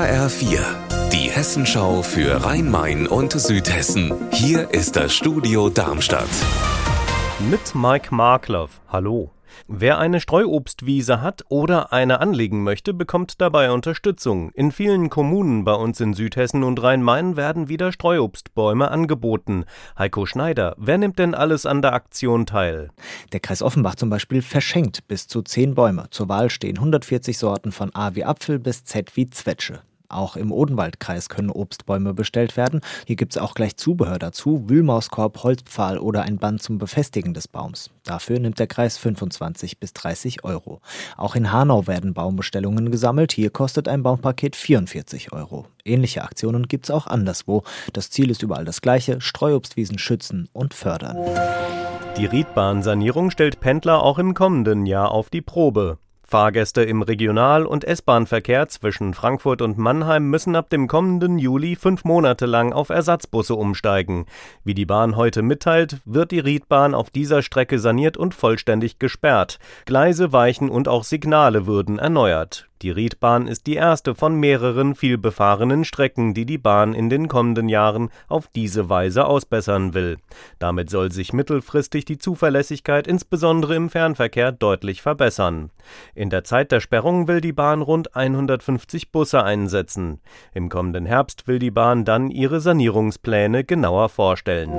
HR4, die Hessenschau für Rhein-Main und Südhessen. Hier ist das Studio Darmstadt. Mit Mike Markloff. Hallo. Wer eine Streuobstwiese hat oder eine anlegen möchte, bekommt dabei Unterstützung. In vielen Kommunen bei uns in Südhessen und Rhein-Main werden wieder Streuobstbäume angeboten. Heiko Schneider, wer nimmt denn alles an der Aktion teil? Der Kreis Offenbach zum Beispiel verschenkt bis zu zehn Bäume. Zur Wahl stehen 140 Sorten von A wie Apfel bis Z wie Zwetsche. Auch im Odenwaldkreis können Obstbäume bestellt werden. Hier gibt es auch gleich Zubehör dazu, Wühlmauskorb, Holzpfahl oder ein Band zum Befestigen des Baums. Dafür nimmt der Kreis 25 bis 30 Euro. Auch in Hanau werden Baumbestellungen gesammelt. Hier kostet ein Baumpaket 44 Euro. Ähnliche Aktionen gibt es auch anderswo. Das Ziel ist überall das gleiche, Streuobstwiesen schützen und fördern. Die Riedbahnsanierung stellt Pendler auch im kommenden Jahr auf die Probe. Fahrgäste im Regional- und S-Bahn-Verkehr zwischen Frankfurt und Mannheim müssen ab dem kommenden Juli fünf Monate lang auf Ersatzbusse umsteigen. Wie die Bahn heute mitteilt, wird die Riedbahn auf dieser Strecke saniert und vollständig gesperrt. Gleise, Weichen und auch Signale würden erneuert. Die Riedbahn ist die erste von mehreren vielbefahrenen Strecken, die die Bahn in den kommenden Jahren auf diese Weise ausbessern will. Damit soll sich mittelfristig die Zuverlässigkeit insbesondere im Fernverkehr deutlich verbessern. In der Zeit der Sperrung will die Bahn rund 150 Busse einsetzen. Im kommenden Herbst will die Bahn dann ihre Sanierungspläne genauer vorstellen.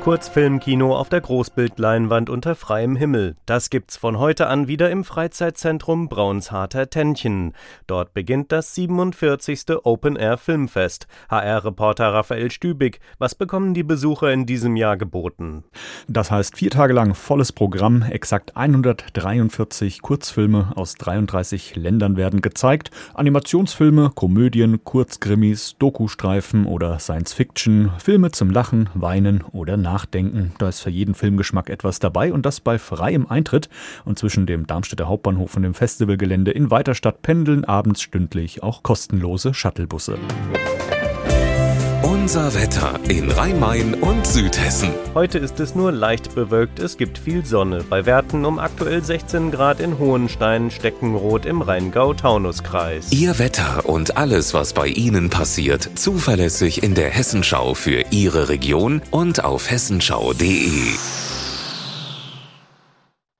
Kurzfilmkino auf der Großbildleinwand unter freiem Himmel. Das gibt's von heute an wieder im Freizeitzentrum Braunsharter Tennchen. Dort beginnt das 47. Open Air Filmfest. HR-Reporter Raphael Stübig, was bekommen die Besucher in diesem Jahr geboten? Das heißt vier Tage lang volles Programm. Exakt 143 Kurzfilme aus 33 Ländern werden gezeigt. Animationsfilme, Komödien, Kurzkrimis, Dokustreifen oder Science Fiction, Filme zum Lachen, Weinen oder Nachdenken. Nachdenken. Da ist für jeden Filmgeschmack etwas dabei und das bei freiem Eintritt. Und zwischen dem Darmstädter Hauptbahnhof und dem Festivalgelände in Weiterstadt pendeln abends stündlich auch kostenlose Shuttlebusse. Unser Wetter in Rhein-Main und Südhessen. Heute ist es nur leicht bewölkt, es gibt viel Sonne. Bei Werten um aktuell 16 Grad in Hohenstein, Steckenroth im Rheingau-Taunus-Kreis. Ihr Wetter und alles, was bei Ihnen passiert, zuverlässig in der Hessenschau für Ihre Region und auf hessenschau.de.